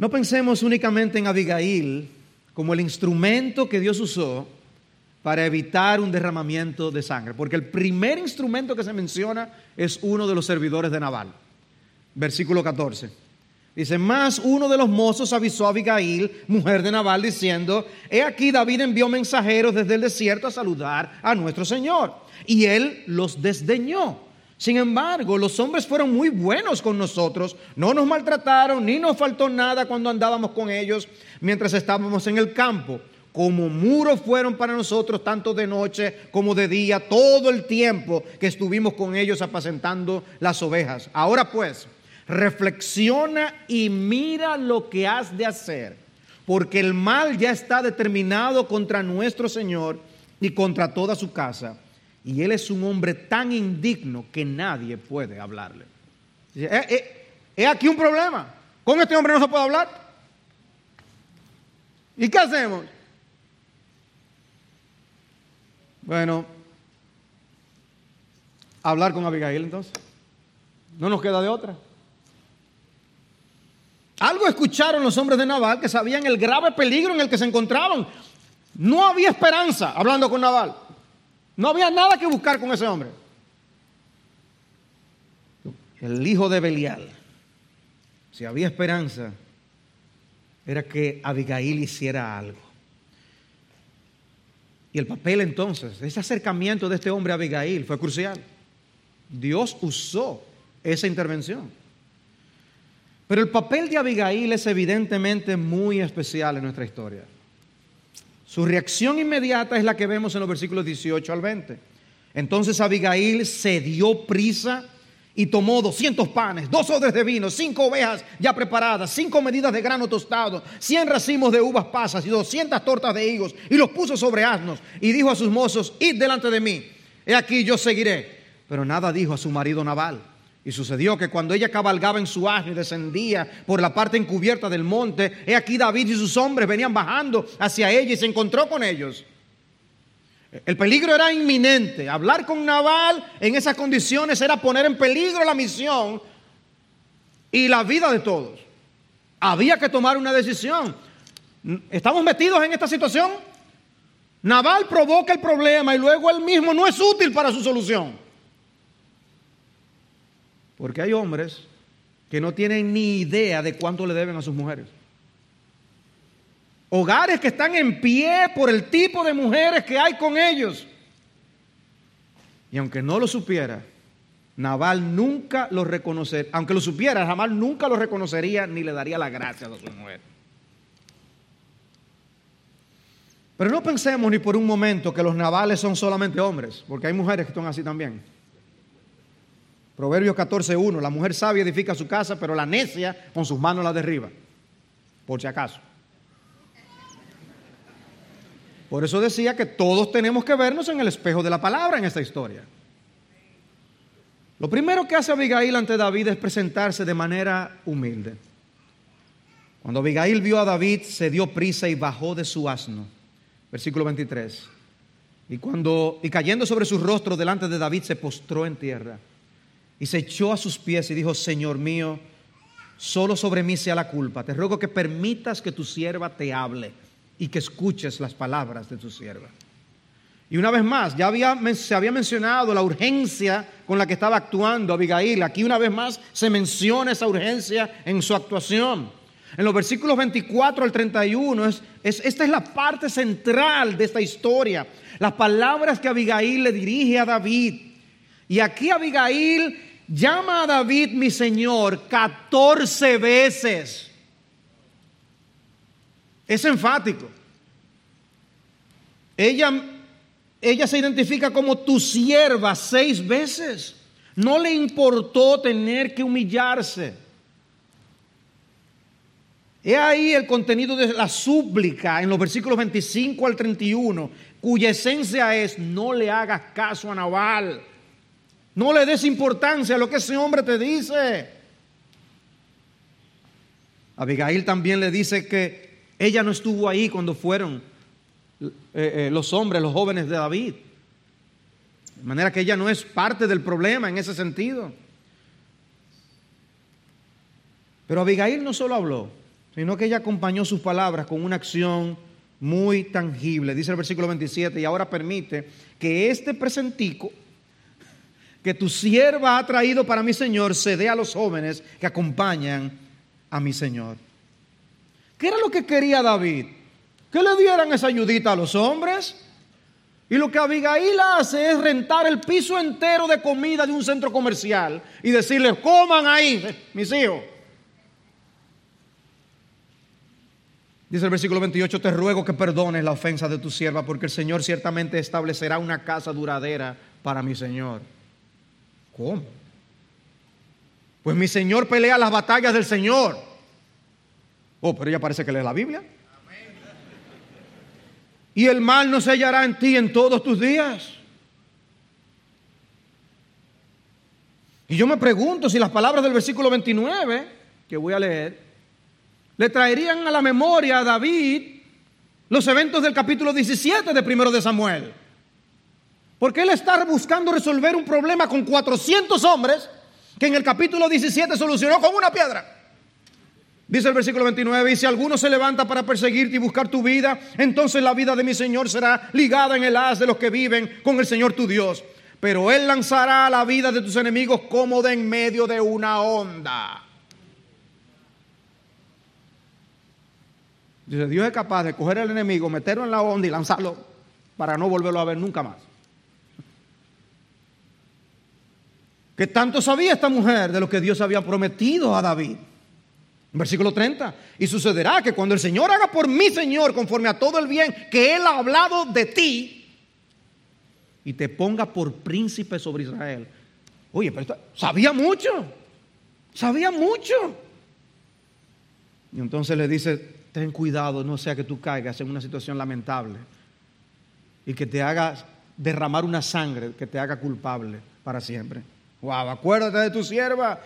No pensemos únicamente en Abigail como el instrumento que Dios usó para evitar un derramamiento de sangre, porque el primer instrumento que se menciona es uno de los servidores de Naval versículo 14. Dice, más uno de los mozos avisó a Abigail, mujer de Nabal, diciendo, he aquí David envió mensajeros desde el desierto a saludar a nuestro Señor. Y él los desdeñó. Sin embargo, los hombres fueron muy buenos con nosotros, no nos maltrataron, ni nos faltó nada cuando andábamos con ellos mientras estábamos en el campo. Como muros fueron para nosotros tanto de noche como de día, todo el tiempo que estuvimos con ellos apacentando las ovejas. Ahora pues, reflexiona y mira lo que has de hacer, porque el mal ya está determinado contra nuestro Señor y contra toda su casa, y él es un hombre tan indigno que nadie puede hablarle. Es eh, eh, aquí un problema, con este hombre no se puede hablar. ¿Y qué hacemos? Bueno, hablar con Abigail entonces. No nos queda de otra. Algo escucharon los hombres de Naval que sabían el grave peligro en el que se encontraban. No había esperanza hablando con Naval. No había nada que buscar con ese hombre. El hijo de Belial. Si había esperanza, era que Abigail hiciera algo. Y el papel entonces, ese acercamiento de este hombre a Abigail fue crucial. Dios usó esa intervención. Pero el papel de Abigail es evidentemente muy especial en nuestra historia. Su reacción inmediata es la que vemos en los versículos 18 al 20. Entonces Abigail se dio prisa y tomó 200 panes, dos odres de vino, cinco ovejas ya preparadas, cinco medidas de grano tostado, 100 racimos de uvas pasas y 200 tortas de higos y los puso sobre asnos y dijo a sus mozos, id delante de mí, he aquí yo seguiré. Pero nada dijo a su marido Nabal. Y sucedió que cuando ella cabalgaba en su asno y descendía por la parte encubierta del monte, he aquí David y sus hombres venían bajando hacia ella y se encontró con ellos. El peligro era inminente. Hablar con Naval en esas condiciones era poner en peligro la misión y la vida de todos. Había que tomar una decisión. ¿Estamos metidos en esta situación? Naval provoca el problema y luego él mismo no es útil para su solución. Porque hay hombres que no tienen ni idea de cuánto le deben a sus mujeres. Hogares que están en pie por el tipo de mujeres que hay con ellos. Y aunque no lo supiera, Naval nunca lo reconocería, aunque lo supiera, Naval nunca lo reconocería ni le daría la gracia a su mujer. Pero no pensemos ni por un momento que los navales son solamente hombres, porque hay mujeres que son así también. Proverbios 14.1, la mujer sabia edifica su casa, pero la necia con sus manos la derriba, por si acaso. Por eso decía que todos tenemos que vernos en el espejo de la palabra en esta historia. Lo primero que hace Abigail ante David es presentarse de manera humilde. Cuando Abigail vio a David, se dio prisa y bajó de su asno. Versículo 23. Y cuando y cayendo sobre su rostro delante de David se postró en tierra y se echó a sus pies y dijo, Señor mío, solo sobre mí sea la culpa. Te ruego que permitas que tu sierva te hable y que escuches las palabras de tu sierva. Y una vez más, ya había, se había mencionado la urgencia con la que estaba actuando Abigail. Aquí una vez más se menciona esa urgencia en su actuación. En los versículos 24 al 31, es, esta es la parte central de esta historia. Las palabras que Abigail le dirige a David. Y aquí Abigail llama a David mi Señor 14 veces. Es enfático. Ella, ella se identifica como tu sierva seis veces. No le importó tener que humillarse. He ahí el contenido de la súplica en los versículos 25 al 31, cuya esencia es, no le hagas caso a Naval. No le des importancia a lo que ese hombre te dice. Abigail también le dice que ella no estuvo ahí cuando fueron eh, eh, los hombres, los jóvenes de David. De manera que ella no es parte del problema en ese sentido. Pero Abigail no solo habló, sino que ella acompañó sus palabras con una acción muy tangible. Dice el versículo 27, y ahora permite que este presentico que tu sierva ha traído para mi Señor se dé a los jóvenes que acompañan a mi Señor. ¿Qué era lo que quería David? Que le dieran esa ayudita a los hombres. Y lo que Abigail hace es rentar el piso entero de comida de un centro comercial y decirles, coman ahí, mis hijos. Dice el versículo 28, te ruego que perdones la ofensa de tu sierva, porque el Señor ciertamente establecerá una casa duradera para mi Señor. Pues mi Señor pelea las batallas del Señor. Oh, pero ella parece que lee la Biblia. Y el mal no se hallará en ti en todos tus días. Y yo me pregunto si las palabras del versículo 29, que voy a leer, le traerían a la memoria a David los eventos del capítulo 17 de primero de Samuel. Porque él está buscando resolver un problema con 400 hombres que en el capítulo 17 solucionó con una piedra. Dice el versículo 29, y si alguno se levanta para perseguirte y buscar tu vida, entonces la vida de mi Señor será ligada en el haz de los que viven con el Señor tu Dios. Pero Él lanzará la vida de tus enemigos como de en medio de una onda. Dice, Dios es capaz de coger al enemigo, meterlo en la onda y lanzarlo para no volverlo a ver nunca más. ¿Qué tanto sabía esta mujer de lo que Dios había prometido a David? Versículo 30. Y sucederá que cuando el Señor haga por mi Señor conforme a todo el bien que Él ha hablado de ti y te ponga por príncipe sobre Israel. Oye, pero sabía mucho. Sabía mucho. Y entonces le dice, ten cuidado, no sea que tú caigas en una situación lamentable y que te haga derramar una sangre que te haga culpable para siempre. Wow, acuérdate de tu sierva,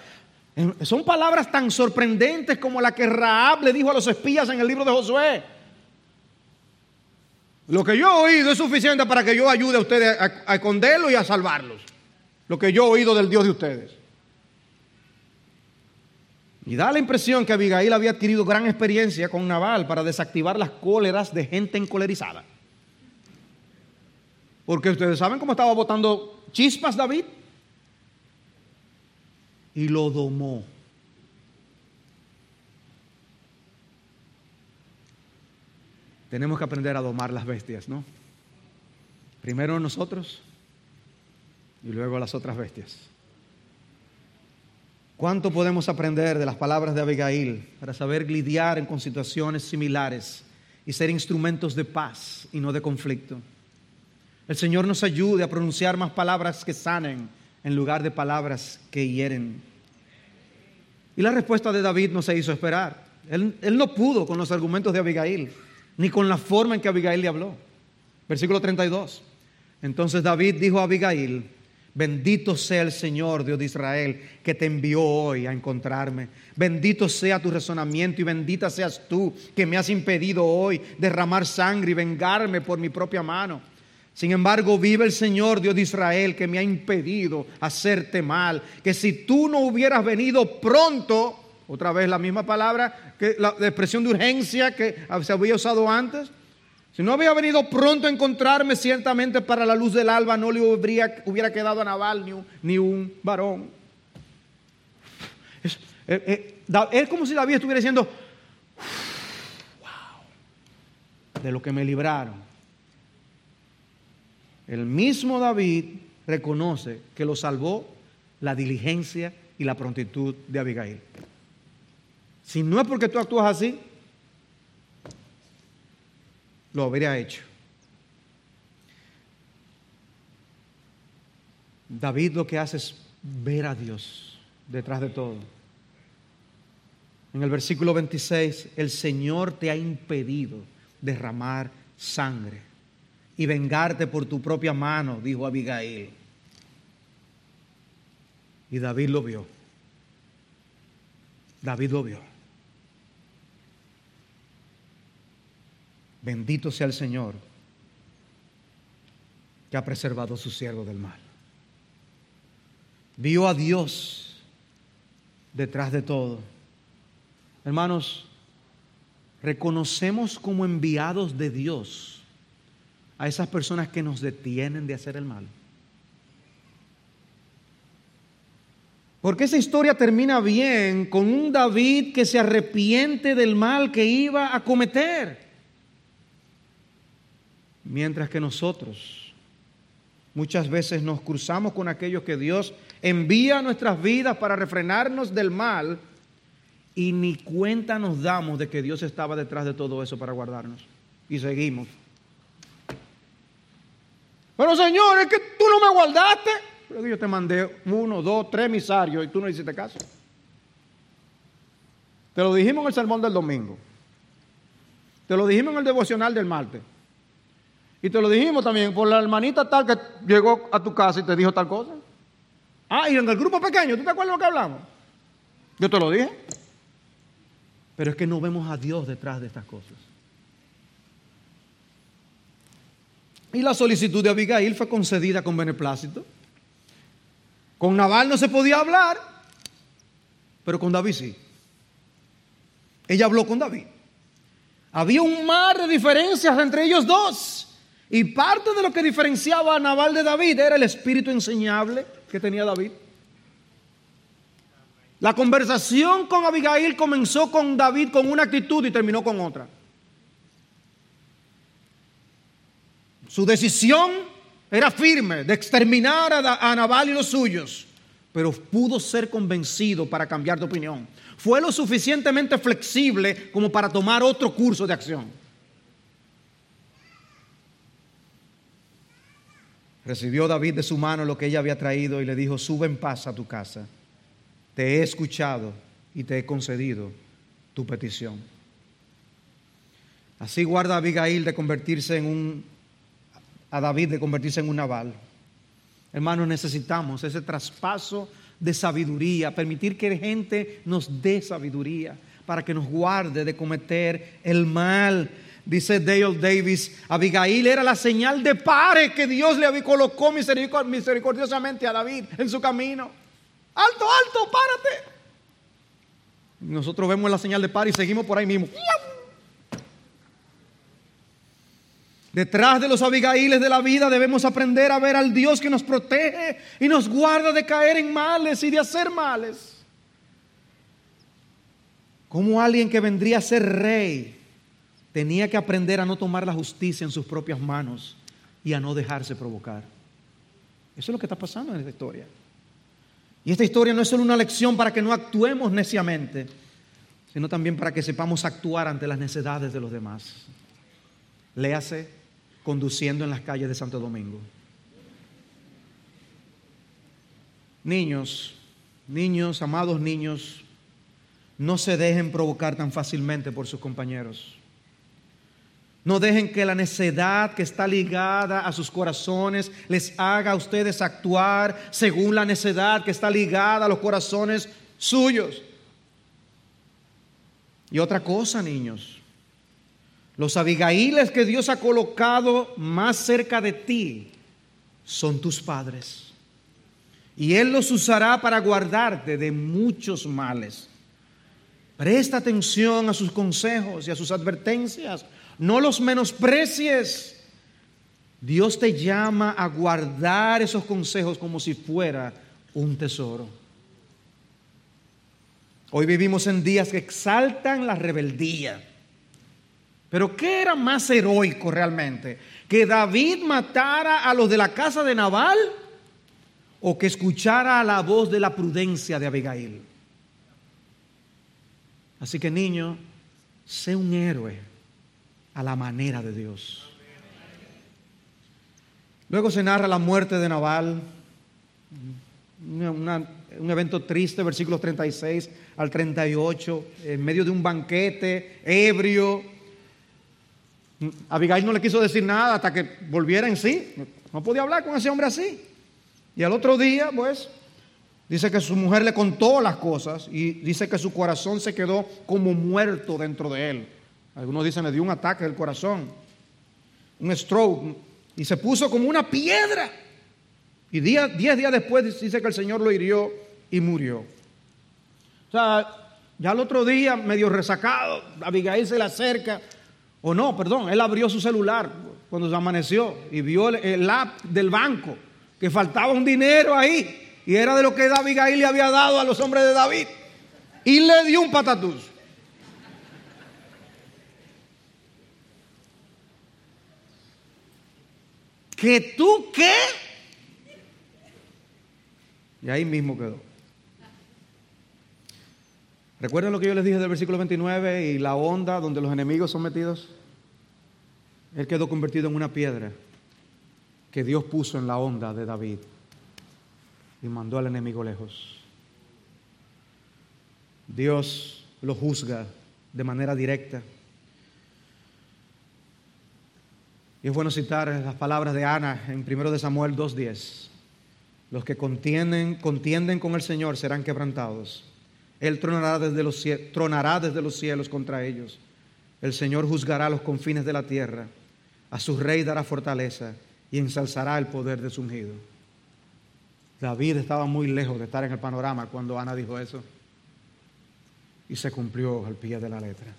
son palabras tan sorprendentes como la que Raab le dijo a los espías en el libro de Josué. Lo que yo he oído es suficiente para que yo ayude a ustedes a, esconderlos y a salvarlos. Lo que yo he oído del Dios de ustedes. Y da la impresión que Abigail había adquirido gran experiencia con Naval para desactivar las cóleras de gente encolerizada. Porque ustedes saben cómo estaba botando chispas David y lo domó. Tenemos que aprender a domar las bestias, ¿no? Primero nosotros y luego las otras bestias. ¿Cuánto podemos aprender de las palabras de Abigail para saber lidiar con situaciones similares y ser instrumentos de paz y no de conflicto? El Señor nos ayude a pronunciar más palabras que sanen en lugar de palabras que hieren. Y la respuesta de David no se hizo esperar. Él, no pudo con los argumentos de Abigail, ni con la forma en que Abigail le habló. Versículo 32. Entonces David dijo a Abigail, bendito sea el Señor Dios de Israel que te envió hoy a encontrarme. Bendito sea tu razonamiento y bendita seas tú que me has impedido hoy derramar sangre y vengarme por mi propia mano. Sin embargo, vive el Señor Dios de Israel que me ha impedido hacerte mal. Que si tú no hubieras venido pronto, otra vez la misma palabra, que la expresión de urgencia que se había usado antes, si no había venido pronto a encontrarme, ciertamente para la luz del alba no le hubiera, quedado a Naval ni un, ni un varón. Es, eh, eh, es como si David estuviera diciendo, wow, de lo que me libraron el mismo David reconoce que lo salvó la diligencia y la prontitud de Abigail. Si no es porque tú actúas así, lo habría hecho. David lo que hace es ver a Dios detrás de todo. En el versículo 26, el Señor te ha impedido derramar sangre y vengarte por tu propia mano, dijo Abigail. Y David lo vio. David lo vio. Bendito sea el Señor que ha preservado a su siervo del mal. Vio a Dios detrás de todo. Hermanos, reconocemos como enviados de Dios a esas personas que nos detienen de hacer el mal. Porque esa historia termina bien con un David que se arrepiente del mal que iba a cometer. Mientras que nosotros muchas veces nos cruzamos con aquellos que Dios envía a nuestras vidas para refrenarnos del mal y ni cuenta nos damos de que Dios estaba detrás de todo eso para guardarnos. Y seguimos. Pero Señor, es que tú no me guardaste. Pero yo te mandé uno, dos, tres emisarios y tú no hiciste caso. Te lo dijimos en el sermón del domingo. Te lo dijimos en el devocional del martes. Y te lo dijimos también por la hermanita tal que llegó a tu casa y te dijo tal cosa. Ah, y en el grupo pequeño, ¿tú te acuerdas de lo que hablamos? Yo te lo dije. Pero es que no vemos a Dios detrás de estas cosas. Y la solicitud de Abigail fue concedida con beneplácito. Con Naval no se podía hablar, pero con David sí. ella habló con David. Había un mar de diferencias entre ellos dos. Y parte de lo que diferenciaba a Nabal de David era el espíritu enseñable que tenía David. La conversación con Abigail comenzó con David con una actitud y terminó con otra. Su decisión era firme de exterminar a, Nabal y los suyos, pero pudo ser convencido para cambiar de opinión. Fue lo suficientemente flexible como para tomar otro curso de acción. Recibió David de su mano lo que ella había traído y le dijo, sube en paz a tu casa. Te he escuchado y te he concedido tu petición. Así guarda Abigail de convertirse en un, a David de convertirse en un naval. Hermanos, necesitamos ese traspaso de sabiduría, permitir que gente nos dé sabiduría para que nos guarde de cometer el mal Dice Dale Davis, Abigail era la señal de pare que Dios le colocó misericordiosamente a David en su camino. Alto, alto, párate. Nosotros vemos la señal de pare y seguimos por ahí mismo. Detrás de los Abigailes de la vida debemos aprender a ver al Dios que nos protege y nos guarda de caer en males y de hacer males. Como alguien que vendría a ser rey tenía que aprender a no tomar la justicia en sus propias manos y a no dejarse provocar. Eso es lo que está pasando en esta historia. Y esta historia no es solo una lección para que no actuemos neciamente, sino también para que sepamos actuar ante las necesidades de los demás. Léase conduciendo en las calles de Santo Domingo. Niños, niños, amados niños, no se dejen provocar tan fácilmente por sus compañeros. No dejen que la necedad que está ligada a sus corazones les haga a ustedes actuar según la necedad que está ligada a los corazones suyos. Y otra cosa, niños, los abigailes que Dios ha colocado más cerca de ti son tus padres. Y Él los usará para guardarte de muchos males. Presta atención a sus consejos y a sus advertencias no los menosprecies. Dios te llama a guardar esos consejos como si fuera un tesoro. Hoy vivimos en días que exaltan la rebeldía. Pero ¿qué era más heroico realmente? ¿Que David matara a los de la casa de Nabal o que escuchara la voz de la prudencia de Abigail? Así que niño, sé un héroe a la manera de Dios. Luego se narra la muerte de Nabal, un evento triste, versículos 36 al 38, en medio de un banquete, ebrio. Abigail no le quiso decir nada hasta que volviera en sí. No podía hablar con ese hombre así. Y al otro día, pues, dice que su mujer le contó las cosas y dice que su corazón se quedó como muerto dentro de él. Algunos dicen le dio un ataque del corazón, un stroke, y se puso como una piedra. Y diez, días después dice que el Señor lo hirió y murió. O sea, ya el otro día, medio resacado, Abigail se le acerca, o no, perdón, él abrió su celular cuando se amaneció y vio el, app del banco, que faltaba un dinero ahí, y era de lo que Abigail le había dado a los hombres de David, y le dio un patatús. ¿Que tú qué? Y ahí mismo quedó. ¿Recuerdan lo que yo les dije del versículo 29 y la onda donde los enemigos son metidos? Él quedó convertido en una piedra que Dios puso en la onda de David y mandó al enemigo lejos. Dios lo juzga de manera directa. Y es bueno citar las palabras de Ana en 1 de Samuel 2.10. Los que contienden, contienden con el Señor serán quebrantados. Él tronará desde, los, cielos contra ellos. El Señor juzgará los confines de la tierra. A su rey dará fortaleza y ensalzará el poder de su ungido. David estaba muy lejos de estar en el panorama cuando Ana dijo eso. y se cumplió al pie de la letra.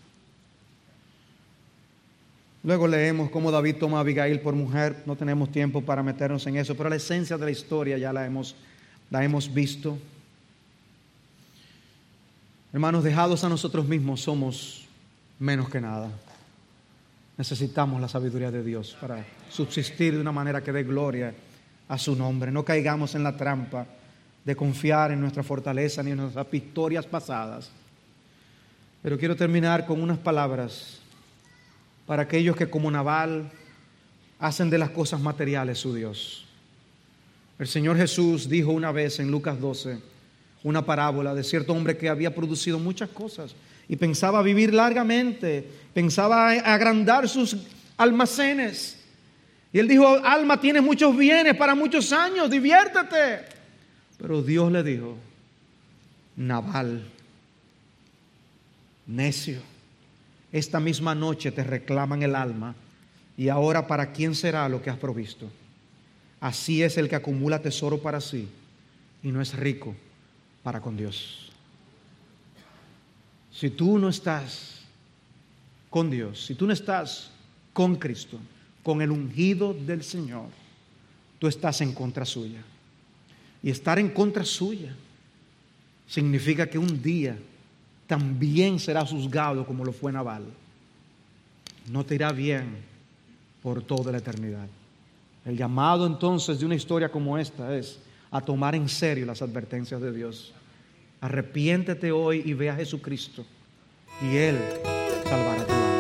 Luego leemos cómo David toma a Abigail por mujer. No tenemos tiempo para meternos en eso, pero la esencia de la historia ya la hemos visto. Hermanos, dejados a nosotros mismos somos menos que nada. Necesitamos la sabiduría de Dios para subsistir de una manera que dé gloria a su nombre. No caigamos en la trampa de confiar en nuestra fortaleza ni en nuestras victorias pasadas. Pero quiero terminar con unas palabras para aquellos que como Naval hacen de las cosas materiales su Dios. El Señor Jesús dijo una vez en Lucas 12 una parábola de cierto hombre que había producido muchas cosas y pensaba vivir largamente, pensaba agrandar sus almacenes. Y él dijo, alma, tienes muchos bienes para muchos años, diviértete. Pero Dios le dijo, Naval, necio esta misma noche te reclaman el alma y ahora para quién será lo que has provisto. Así es el que acumula tesoro para sí y no es rico para con Dios. Si tú no estás con Dios, si tú no estás con Cristo, con el ungido del Señor, tú estás en contra suya. Y estar en contra suya significa que un día también será juzgado como lo fue Naval. No te irá bien por toda la eternidad. El llamado entonces de una historia como esta es a tomar en serio las advertencias de Dios. Arrepiéntete hoy y ve a Jesucristo y Él salvará tu alma.